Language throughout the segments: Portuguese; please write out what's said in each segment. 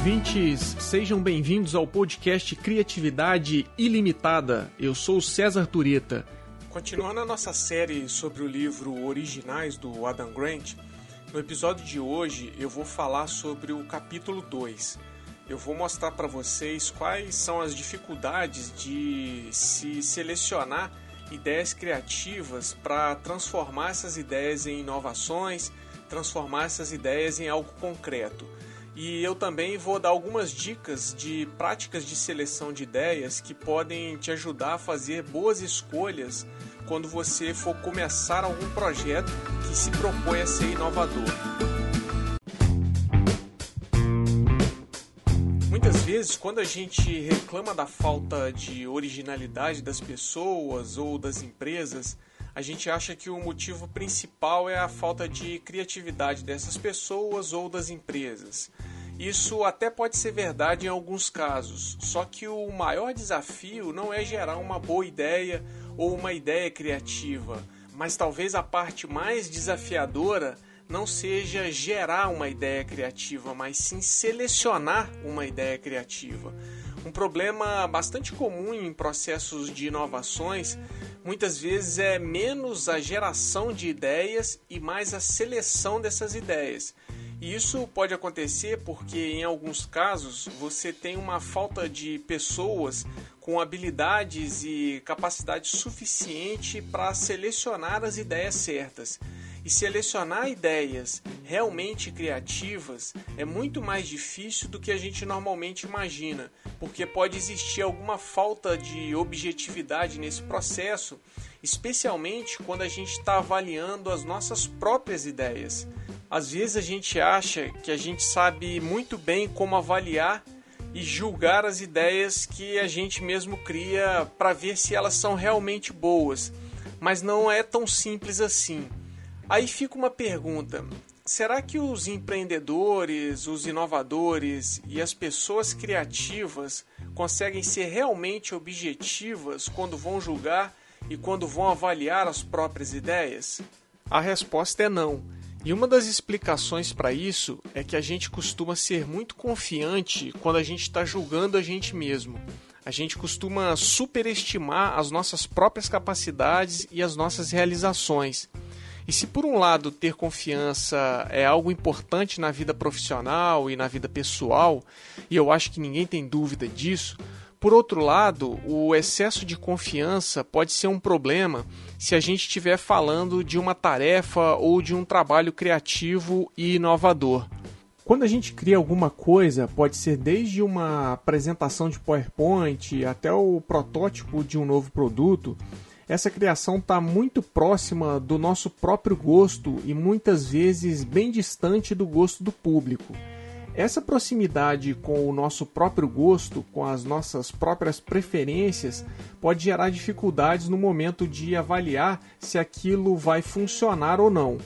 ouvintes, sejam bem-vindos ao podcast Criatividade Ilimitada. Eu sou César Tureta. Continuando a nossa série sobre o livro Originais do Adam Grant, no episódio de hoje eu vou falar sobre o capítulo 2. Eu vou mostrar para vocês quais são as dificuldades de se selecionar ideias criativas para transformar essas ideias em inovações, transformar essas ideias em algo concreto. E eu também vou dar algumas dicas de práticas de seleção de ideias que podem te ajudar a fazer boas escolhas quando você for começar algum projeto que se propõe a ser inovador. Muitas vezes, quando a gente reclama da falta de originalidade das pessoas ou das empresas, a gente acha que o motivo principal é a falta de criatividade dessas pessoas ou das empresas. Isso até pode ser verdade em alguns casos, só que o maior desafio não é gerar uma boa ideia ou uma ideia criativa, mas talvez a parte mais desafiadora não seja gerar uma ideia criativa, mas sim selecionar uma ideia criativa. Um problema bastante comum em processos de inovações muitas vezes é menos a geração de ideias e mais a seleção dessas ideias. E isso pode acontecer porque, em alguns casos, você tem uma falta de pessoas com habilidades e capacidade suficiente para selecionar as ideias certas. E selecionar ideias realmente criativas é muito mais difícil do que a gente normalmente imagina, porque pode existir alguma falta de objetividade nesse processo, especialmente quando a gente está avaliando as nossas próprias ideias. Às vezes a gente acha que a gente sabe muito bem como avaliar e julgar as ideias que a gente mesmo cria para ver se elas são realmente boas, mas não é tão simples assim. Aí fica uma pergunta: será que os empreendedores, os inovadores e as pessoas criativas conseguem ser realmente objetivas quando vão julgar e quando vão avaliar as próprias ideias? A resposta é não. E uma das explicações para isso é que a gente costuma ser muito confiante quando a gente está julgando a gente mesmo. A gente costuma superestimar as nossas próprias capacidades e as nossas realizações. E se por um lado ter confiança é algo importante na vida profissional e na vida pessoal, e eu acho que ninguém tem dúvida disso, por outro lado, o excesso de confiança pode ser um problema se a gente estiver falando de uma tarefa ou de um trabalho criativo e inovador. Quando a gente cria alguma coisa, pode ser desde uma apresentação de PowerPoint até o protótipo de um novo produto, essa criação está muito próxima do nosso próprio gosto e muitas vezes bem distante do gosto do público. Essa proximidade com o nosso próprio gosto, com as nossas próprias preferências, pode gerar dificuldades no momento de avaliar se aquilo vai funcionar ou não.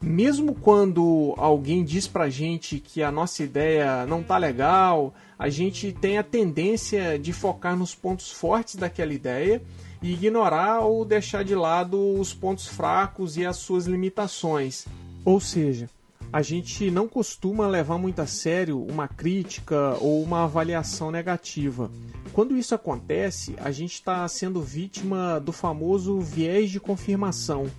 Mesmo quando alguém diz pra gente que a nossa ideia não tá legal, a gente tem a tendência de focar nos pontos fortes daquela ideia e ignorar ou deixar de lado os pontos fracos e as suas limitações. Ou seja, a gente não costuma levar muito a sério uma crítica ou uma avaliação negativa. Quando isso acontece, a gente está sendo vítima do famoso viés de confirmação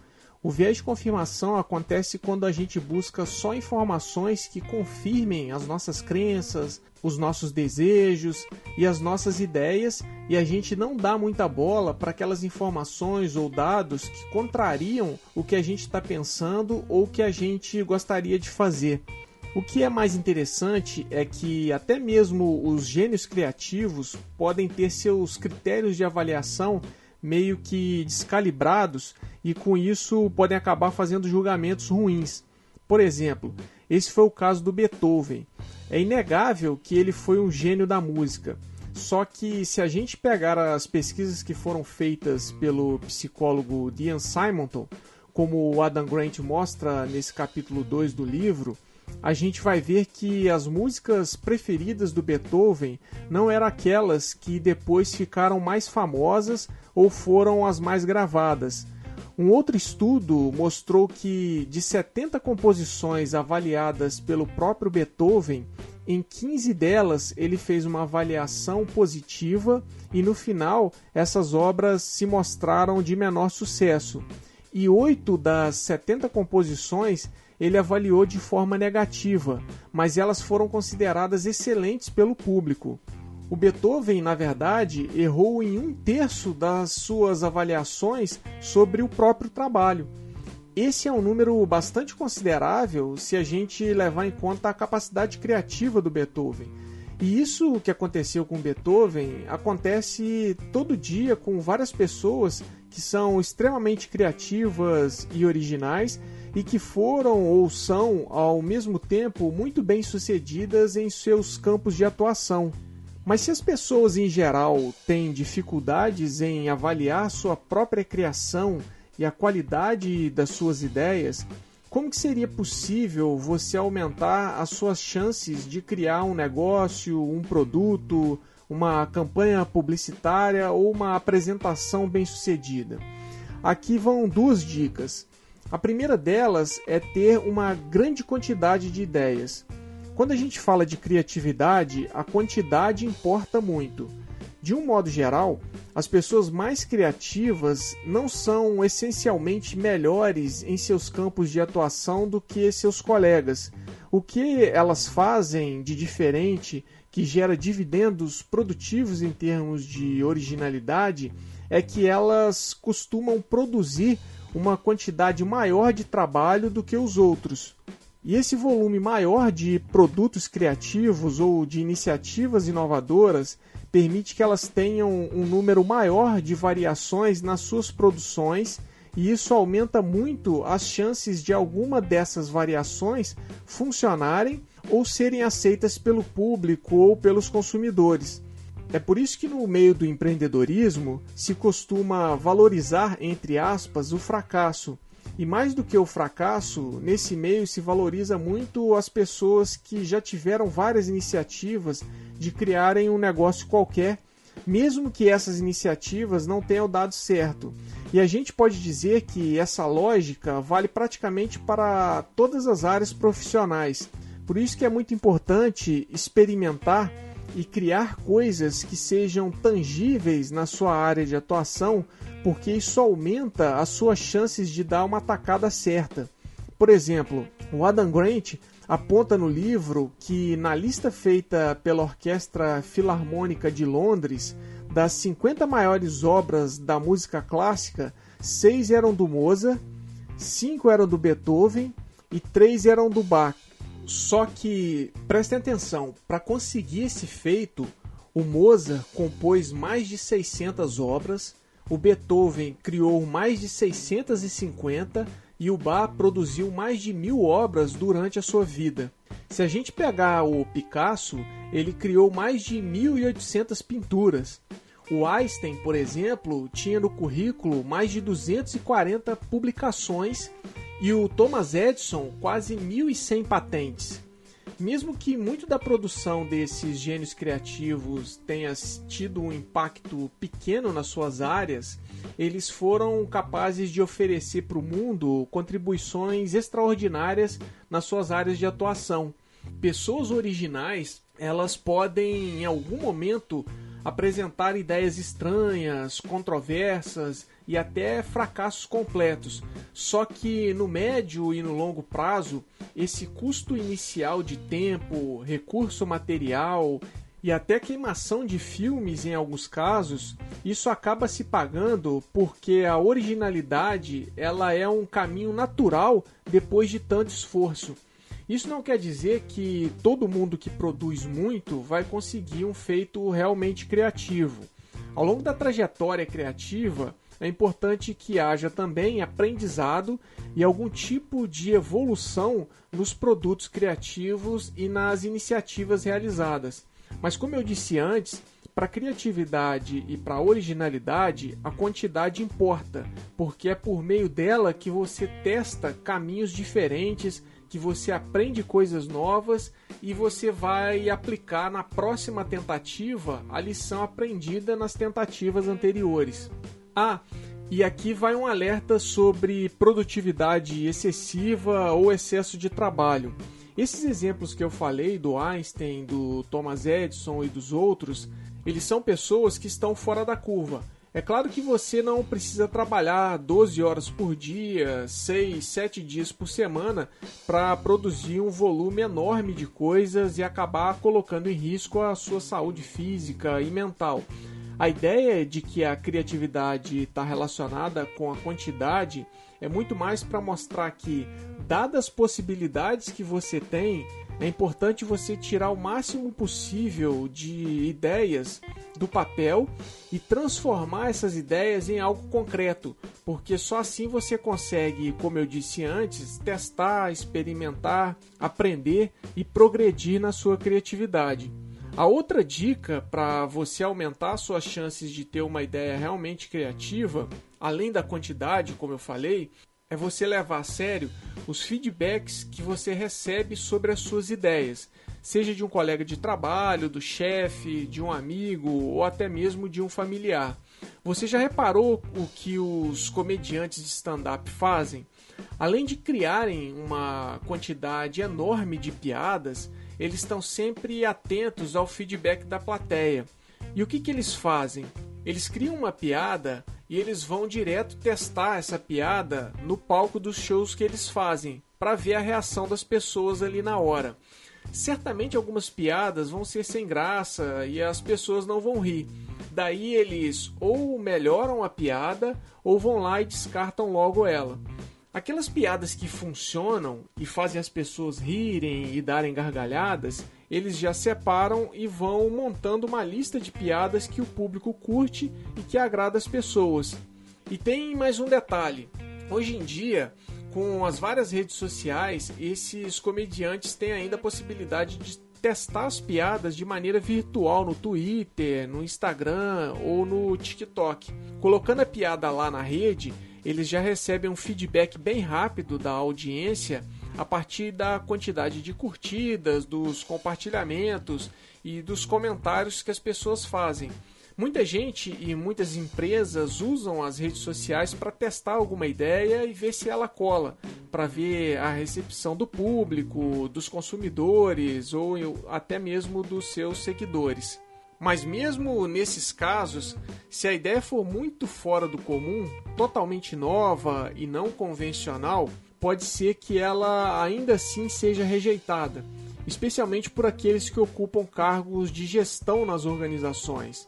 o viés de confirmação acontece quando a gente busca só informações que confirmem as nossas crenças, os nossos desejos e as nossas ideias, e a gente não dá muita bola para aquelas informações ou dados que contrariam o que a gente está pensando ou que a gente gostaria de fazer. O que é mais interessante é que até mesmo os gênios criativos podem ter seus critérios de avaliação meio que descalibrados e com isso podem acabar fazendo julgamentos ruins. Por exemplo, esse foi o caso do Beethoven. É inegável que ele foi um gênio da música. Só que se a gente pegar as pesquisas que foram feitas pelo psicólogo Ian Simonton, como o Adam Grant mostra nesse capítulo 2 do livro, a gente vai ver que as músicas preferidas do Beethoven não eram aquelas que depois ficaram mais famosas ou foram as mais gravadas. Um outro estudo mostrou que de 70 composições avaliadas pelo próprio Beethoven, em 15 delas ele fez uma avaliação positiva e no final essas obras se mostraram de menor sucesso. E oito das 70 composições ele avaliou de forma negativa, mas elas foram consideradas excelentes pelo público. O Beethoven, na verdade, errou em um terço das suas avaliações sobre o próprio trabalho. Esse é um número bastante considerável se a gente levar em conta a capacidade criativa do Beethoven. E isso que aconteceu com Beethoven acontece todo dia com várias pessoas que são extremamente criativas e originais e que foram ou são ao mesmo tempo muito bem sucedidas em seus campos de atuação. Mas se as pessoas em geral têm dificuldades em avaliar sua própria criação e a qualidade das suas ideias, como que seria possível você aumentar as suas chances de criar um negócio, um produto, uma campanha publicitária ou uma apresentação bem-sucedida? Aqui vão duas dicas. A primeira delas é ter uma grande quantidade de ideias. Quando a gente fala de criatividade, a quantidade importa muito. De um modo geral, as pessoas mais criativas não são essencialmente melhores em seus campos de atuação do que seus colegas. O que elas fazem de diferente, que gera dividendos produtivos em termos de originalidade, é que elas costumam produzir uma quantidade maior de trabalho do que os outros. E esse volume maior de produtos criativos ou de iniciativas inovadoras permite que elas tenham um número maior de variações nas suas produções, e isso aumenta muito as chances de alguma dessas variações funcionarem ou serem aceitas pelo público ou pelos consumidores. É por isso que no meio do empreendedorismo se costuma valorizar, entre aspas, o fracasso, e mais do que o fracasso, nesse meio se valoriza muito as pessoas que já tiveram várias iniciativas de criarem um negócio qualquer, mesmo que essas iniciativas não tenham dado certo. E a gente pode dizer que essa lógica vale praticamente para todas as áreas profissionais. Por isso que é muito importante experimentar e criar coisas que sejam tangíveis na sua área de atuação porque isso aumenta as suas chances de dar uma atacada certa. Por exemplo, o Adam Grant aponta no livro que na lista feita pela Orquestra Filarmônica de Londres, das 50 maiores obras da música clássica, seis eram do Mozart, cinco eram do Beethoven e três eram do Bach. Só que, prestem atenção, para conseguir esse feito, o Mozart compôs mais de 600 obras, o Beethoven criou mais de 650 e o Bach produziu mais de mil obras durante a sua vida. Se a gente pegar o Picasso, ele criou mais de 1.800 pinturas. O Einstein, por exemplo, tinha no currículo mais de 240 publicações e o Thomas Edison quase 1.100 patentes mesmo que muito da produção desses gênios criativos tenha tido um impacto pequeno nas suas áreas, eles foram capazes de oferecer para o mundo contribuições extraordinárias nas suas áreas de atuação. Pessoas originais, elas podem em algum momento apresentar ideias estranhas, controversas e até fracassos completos. Só que no médio e no longo prazo, esse custo inicial de tempo, recurso material e até queimação de filmes em alguns casos, isso acaba se pagando porque a originalidade ela é um caminho natural depois de tanto esforço. Isso não quer dizer que todo mundo que produz muito vai conseguir um feito realmente criativo. Ao longo da trajetória criativa, é importante que haja também aprendizado e algum tipo de evolução nos produtos criativos e nas iniciativas realizadas. Mas, como eu disse antes, para criatividade e para originalidade, a quantidade importa, porque é por meio dela que você testa caminhos diferentes, que você aprende coisas novas e você vai aplicar na próxima tentativa a lição aprendida nas tentativas anteriores. Ah, e aqui vai um alerta sobre produtividade excessiva ou excesso de trabalho. Esses exemplos que eu falei do Einstein, do Thomas Edison e dos outros, eles são pessoas que estão fora da curva. É claro que você não precisa trabalhar 12 horas por dia, 6, 7 dias por semana para produzir um volume enorme de coisas e acabar colocando em risco a sua saúde física e mental. A ideia de que a criatividade está relacionada com a quantidade é muito mais para mostrar que, dadas as possibilidades que você tem, é importante você tirar o máximo possível de ideias do papel e transformar essas ideias em algo concreto, porque só assim você consegue, como eu disse antes, testar, experimentar, aprender e progredir na sua criatividade. A outra dica para você aumentar suas chances de ter uma ideia realmente criativa, além da quantidade, como eu falei, é você levar a sério os feedbacks que você recebe sobre as suas ideias, seja de um colega de trabalho, do chefe, de um amigo ou até mesmo de um familiar. Você já reparou o que os comediantes de stand-up fazem? Além de criarem uma quantidade enorme de piadas, eles estão sempre atentos ao feedback da plateia. E o que, que eles fazem? Eles criam uma piada e eles vão direto testar essa piada no palco dos shows que eles fazem, para ver a reação das pessoas ali na hora. Certamente algumas piadas vão ser sem graça e as pessoas não vão rir. Daí eles ou melhoram a piada ou vão lá e descartam logo ela. Aquelas piadas que funcionam e fazem as pessoas rirem e darem gargalhadas, eles já separam e vão montando uma lista de piadas que o público curte e que agrada as pessoas. E tem mais um detalhe: hoje em dia, com as várias redes sociais, esses comediantes têm ainda a possibilidade de testar as piadas de maneira virtual no Twitter, no Instagram ou no TikTok. Colocando a piada lá na rede, eles já recebem um feedback bem rápido da audiência a partir da quantidade de curtidas, dos compartilhamentos e dos comentários que as pessoas fazem. Muita gente e muitas empresas usam as redes sociais para testar alguma ideia e ver se ela cola, para ver a recepção do público, dos consumidores ou até mesmo dos seus seguidores. Mas mesmo nesses casos, se a ideia for muito fora do comum, totalmente nova e não convencional, pode ser que ela ainda assim seja rejeitada, especialmente por aqueles que ocupam cargos de gestão nas organizações.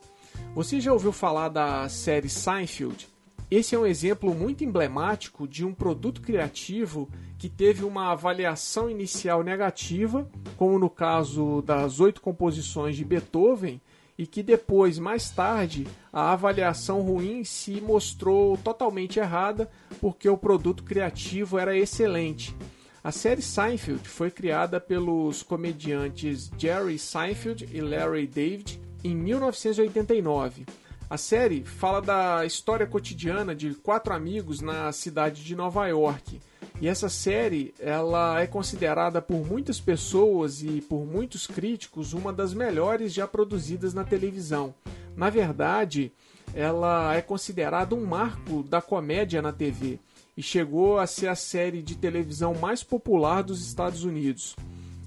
Você já ouviu falar da série Seinfeld? Esse é um exemplo muito emblemático de um produto criativo que teve uma avaliação inicial negativa, como no caso das oito composições de Beethoven, e que depois, mais tarde, a avaliação ruim se mostrou totalmente errada porque o produto criativo era excelente. A série Seinfeld foi criada pelos comediantes Jerry Seinfeld e Larry David em 1989. A série fala da história cotidiana de quatro amigos na cidade de Nova York e essa série, ela é considerada por muitas pessoas e por muitos críticos uma das melhores já produzidas na televisão. Na verdade, ela é considerada um marco da comédia na TV e chegou a ser a série de televisão mais popular dos Estados Unidos.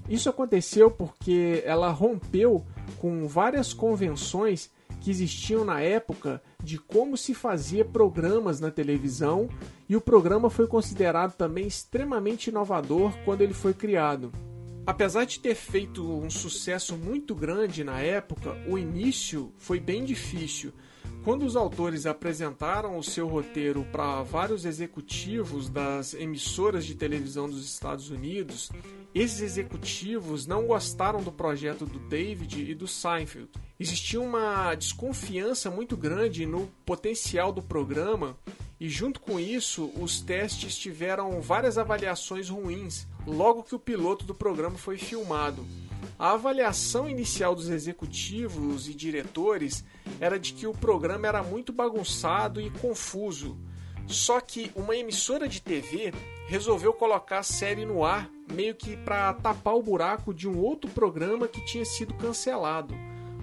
Isso aconteceu porque ela rompeu com várias convenções que existiam na época de como se fazia programas na televisão e o programa foi considerado também extremamente inovador quando ele foi criado. Apesar de ter feito um sucesso muito grande na época, o início foi bem difícil. Quando os autores apresentaram o seu roteiro para vários executivos das emissoras de televisão dos Estados Unidos, esses executivos não gostaram do projeto do David e do Seinfeld. Existia uma desconfiança muito grande no potencial do programa e, junto com isso, os testes tiveram várias avaliações ruins logo que o piloto do programa foi filmado. A avaliação inicial dos executivos e diretores era de que o programa era muito bagunçado e confuso. Só que uma emissora de TV resolveu colocar a série no ar meio que para tapar o buraco de um outro programa que tinha sido cancelado.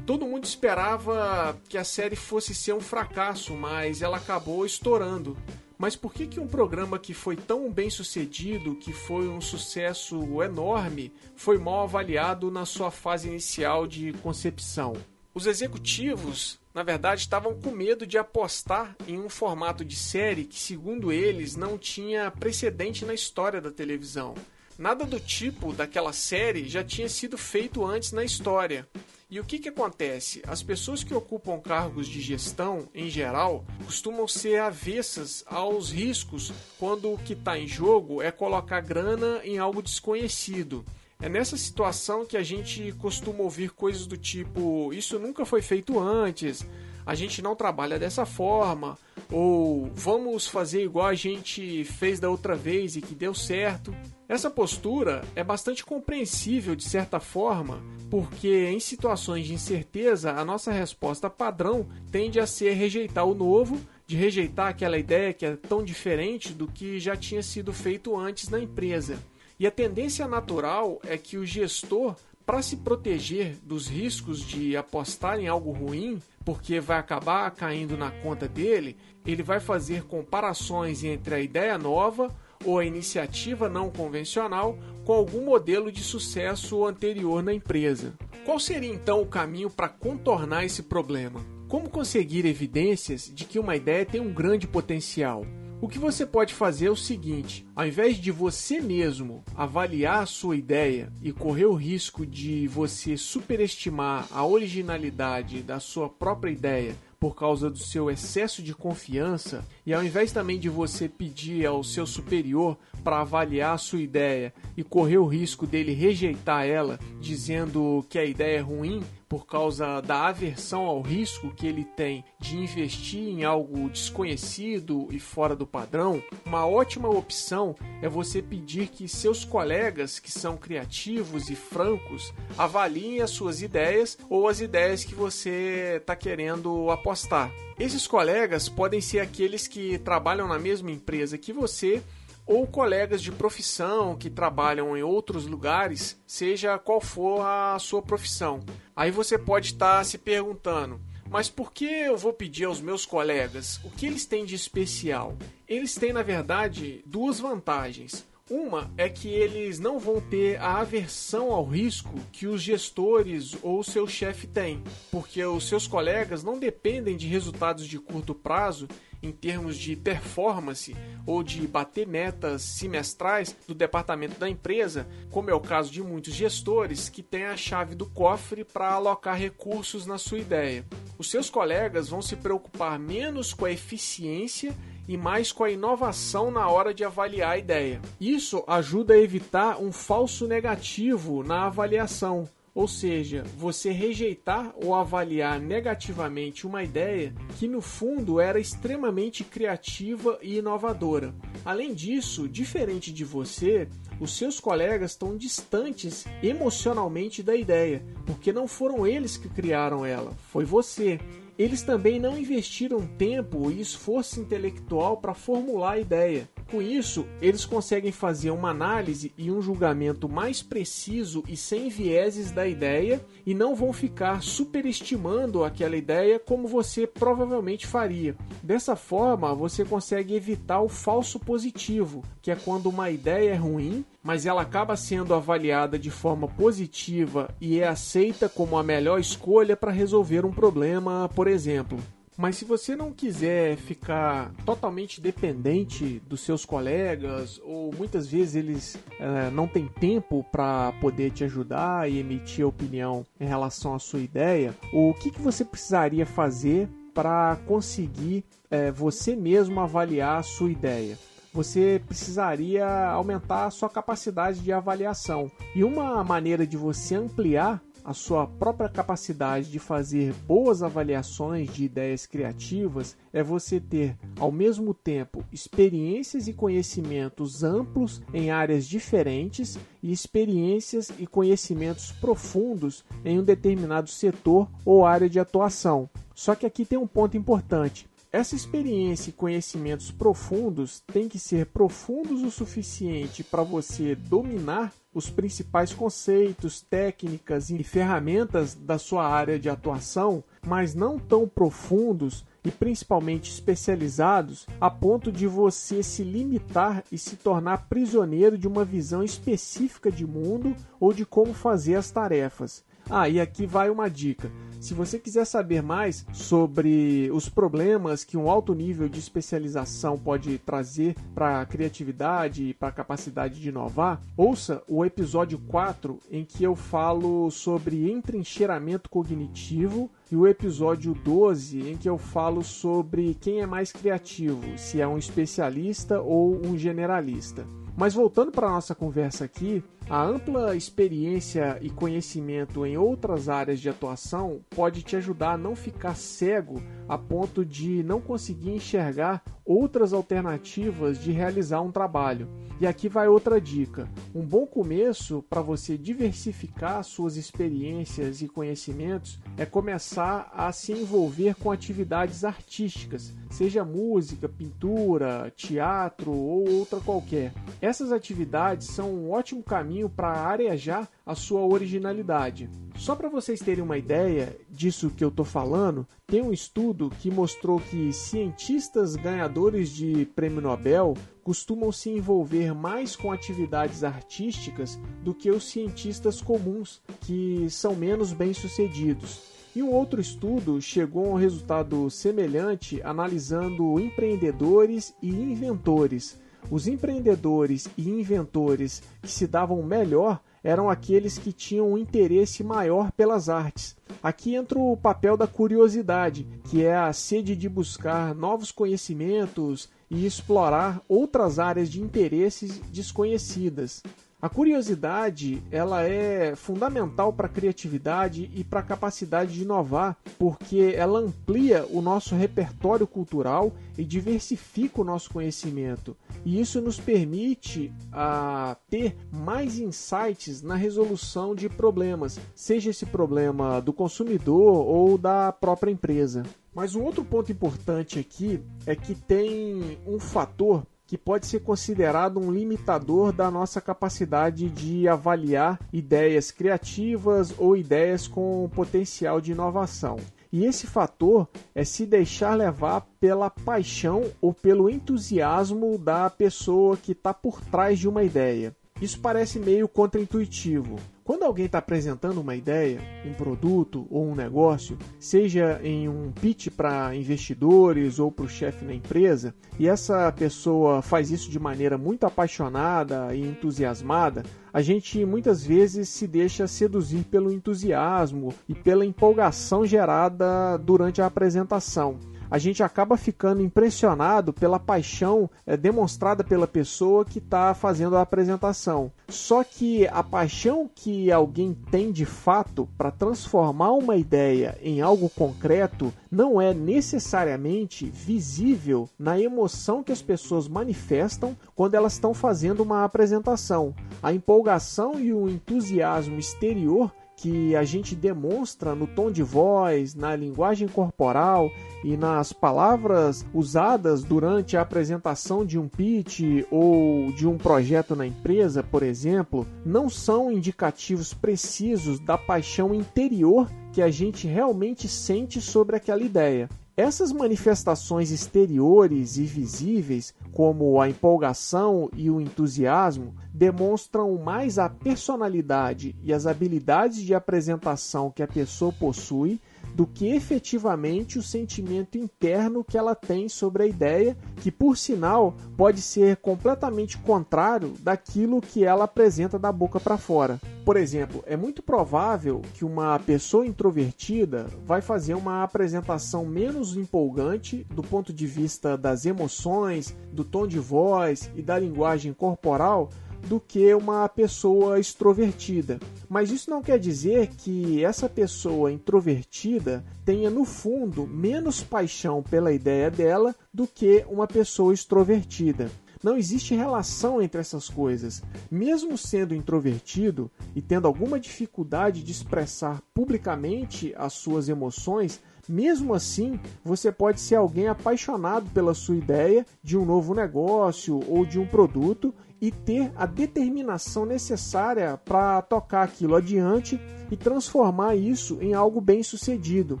Todo mundo esperava que a série fosse ser um fracasso, mas ela acabou estourando, Mas por que, que um programa que foi tão bem sucedido, que foi um sucesso enorme, foi mal avaliado na sua fase inicial de concepção? Os executivos, na verdade, estavam com medo de apostar em um formato de série que, segundo eles, não tinha precedente na história da televisão. Nada do tipo daquela série já tinha sido feito antes na história. E o que, que acontece? As pessoas que ocupam cargos de gestão, em geral, costumam ser avessas aos riscos quando o que está em jogo é colocar grana em algo desconhecido. É nessa situação que a gente costuma ouvir coisas do tipo: Isso nunca foi feito antes, a gente não trabalha dessa forma, ou vamos fazer igual a gente fez da outra vez e que deu certo. Essa postura é bastante compreensível de certa forma, porque em situações de incerteza a nossa resposta padrão tende a ser rejeitar o novo, de rejeitar aquela ideia que é tão diferente do que já tinha sido feito antes na empresa. E a tendência natural é que o gestor, para se proteger dos riscos de apostar em algo ruim, porque vai acabar caindo na conta dele, ele vai fazer comparações entre a ideia nova ou a iniciativa não convencional com algum modelo de sucesso anterior na empresa. Qual seria então o caminho para contornar esse problema? Como conseguir evidências de que uma ideia tem um grande potencial? O que você pode fazer é o seguinte: ao invés de você mesmo avaliar a sua ideia e correr o risco de você superestimar a originalidade da sua própria ideia por causa do seu excesso de confiança, e ao invés também de você pedir ao seu superior para avaliar a sua ideia e correr o risco dele rejeitar ela, dizendo que a ideia é ruim, por causa da aversão ao risco que ele tem de investir em algo desconhecido e fora do padrão, uma ótima opção é você pedir que seus colegas que são criativos e francos avaliem as suas ideias ou as ideias que você está querendo apostar. Esses colegas podem ser aqueles que trabalham na mesma empresa que você ou colegas de profissão que trabalham em outros lugares, seja qual for a sua profissão. Aí você pode estar se perguntando: mas por que eu vou pedir aos meus colegas? O que eles têm de especial? Eles têm, na verdade, duas vantagens. Uma é que eles não vão ter a aversão ao risco que os gestores ou seu chefe têm, porque os seus colegas não dependem de resultados de curto prazo em termos de performance ou de bater metas semestrais do departamento da empresa, como é o caso de muitos gestores que têm a chave do cofre para alocar recursos na sua ideia. Os seus colegas vão se preocupar menos com a eficiência e mais com a inovação na hora de avaliar a ideia. Isso ajuda a evitar um falso negativo na avaliação, ou seja, você rejeitar ou avaliar negativamente uma ideia que no fundo era extremamente criativa e inovadora. Além disso, diferente de você, os seus colegas estão distantes emocionalmente da ideia, porque não foram eles que criaram ela, foi você. Eles também não investiram tempo e esforço intelectual para formular a ideia. Com isso, eles conseguem fazer uma análise e um julgamento mais preciso e sem vieses da ideia e não vão ficar superestimando aquela ideia como você provavelmente faria. Dessa forma, você consegue evitar o falso positivo, que é quando uma ideia é ruim mas ela acaba sendo avaliada de forma positiva e é aceita como a melhor escolha para resolver um problema, por exemplo. Mas se você não quiser ficar totalmente dependente dos seus colegas, ou muitas vezes eles é, não têm tempo para poder te ajudar e emitir opinião em relação à sua ideia, o que, que você precisaria fazer para conseguir é, você mesmo avaliar a sua ideia? você precisaria aumentar a sua capacidade de avaliação. E uma maneira de você ampliar a sua própria capacidade de fazer boas avaliações de ideias criativas é você ter, ao mesmo tempo, experiências e conhecimentos amplos em áreas diferentes e experiências e conhecimentos profundos em um determinado setor ou área de atuação. Só que aqui tem um ponto importante. Essa experiência e conhecimentos profundos têm que ser profundos o suficiente para você dominar os principais conceitos, técnicas e ferramentas da sua área de atuação, mas não tão profundos e principalmente especializados a ponto de você se limitar e se tornar prisioneiro de uma visão específica de mundo ou de como fazer as tarefas. Ah, e aqui vai uma dica. Se você quiser saber mais sobre os problemas que um alto nível de especialização pode trazer para a criatividade e para a capacidade de inovar, ouça o episódio 4 em que eu falo sobre entrincheiramento cognitivo e o episódio 12 em que eu falo sobre quem é mais criativo, se é um especialista ou um generalista. Mas voltando para a nossa conversa aqui, a ampla experiência e conhecimento em outras áreas de atuação pode te ajudar a não ficar cego a ponto de não conseguir enxergar outras alternativas de realizar um trabalho. E aqui vai outra dica: um bom começo para você diversificar suas experiências e conhecimentos é começar a se envolver com atividades artísticas, seja música, pintura, teatro ou outra qualquer. Essas atividades são um ótimo caminho para arejar a sua originalidade. Só para vocês terem uma ideia disso que eu estou falando, tem um estudo que mostrou que cientistas ganhadores de prêmio Nobel costumam se envolver mais com atividades artísticas do que os cientistas comuns, que são menos bem-sucedidos. E um outro estudo chegou a um resultado semelhante analisando empreendedores e inventores. Os empreendedores e inventores que se davam melhor eram aqueles que tinham um interesse maior pelas artes. Aqui entra o papel da curiosidade, que é a sede de buscar novos conhecimentos e explorar outras áreas de interesses desconhecidas. A curiosidade ela é fundamental para a criatividade e para a capacidade de inovar, porque ela amplia o nosso repertório cultural e diversifica o nosso conhecimento. E isso nos permite a ah, ter mais insights na resolução de problemas, seja esse problema do consumidor ou da própria empresa. Mas um outro ponto importante aqui é que tem um fator que pode ser considerado um limitador da nossa capacidade de avaliar ideias criativas ou ideias com potencial de inovação. E esse fator é se deixar levar pela paixão ou pelo entusiasmo da pessoa que está por trás de uma ideia. Isso parece meio contraintuitivo, quando alguém está apresentando uma ideia, um produto ou um negócio, seja em um pitch para investidores ou para o chefe na empresa, e essa pessoa faz isso de maneira muito apaixonada e entusiasmada, a gente muitas vezes se deixa seduzir pelo entusiasmo e pela empolgação gerada durante a apresentação a gente acaba ficando impressionado pela paixão é, demonstrada pela pessoa que está fazendo a apresentação. Só que a paixão que alguém tem de fato para transformar uma ideia em algo concreto não é necessariamente visível na emoção que as pessoas manifestam quando elas estão fazendo uma apresentação. A empolgação e o entusiasmo exterior que a gente demonstra no tom de voz, na linguagem corporal e nas palavras usadas durante a apresentação de um pitch ou de um projeto na empresa, por exemplo, não são indicativos precisos da paixão interior que a gente realmente sente sobre aquela ideia. Essas manifestações exteriores e visíveis, como a empolgação e o entusiasmo, demonstram mais a personalidade e as habilidades de apresentação que a pessoa possui do que efetivamente o sentimento interno que ela tem sobre a ideia, que por sinal pode ser completamente contrário daquilo que ela apresenta da boca para fora. Por exemplo, é muito provável que uma pessoa introvertida vai fazer uma apresentação menos empolgante do ponto de vista das emoções, do tom de voz e da linguagem corporal do que uma pessoa extrovertida. Mas isso não quer dizer que essa pessoa introvertida tenha no fundo menos paixão pela ideia dela do que uma pessoa extrovertida. Não existe relação entre essas coisas. Mesmo sendo introvertido e tendo alguma dificuldade de expressar publicamente as suas emoções, mesmo assim, você pode ser alguém apaixonado pela sua ideia de um novo negócio ou de um produto e ter a determinação necessária para tocar aquilo adiante e transformar isso em algo bem sucedido.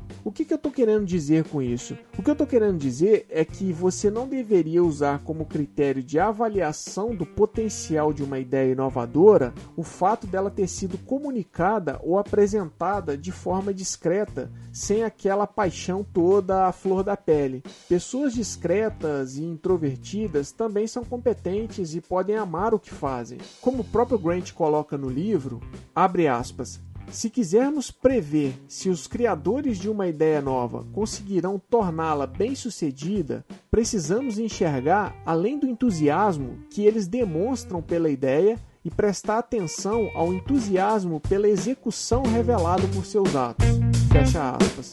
O que, que eu estou querendo dizer com isso? O que eu estou querendo dizer é que você não deveria usar como critério de avaliação do potencial de uma ideia inovadora o fato dela ter sido comunicada ou apresentada de forma discreta, sem aquela paixão toda à flor da pele. Pessoas discretas e introvertidas também são competentes e podem amar o que fazem. Como o próprio Grant coloca no livro, abre aspas, se quisermos prever se os criadores de uma ideia nova conseguirão torná-la bem-sucedida, precisamos enxergar, além do entusiasmo que eles demonstram pela ideia, e prestar atenção ao entusiasmo pela execução revelado por seus atos. Fecha aspas.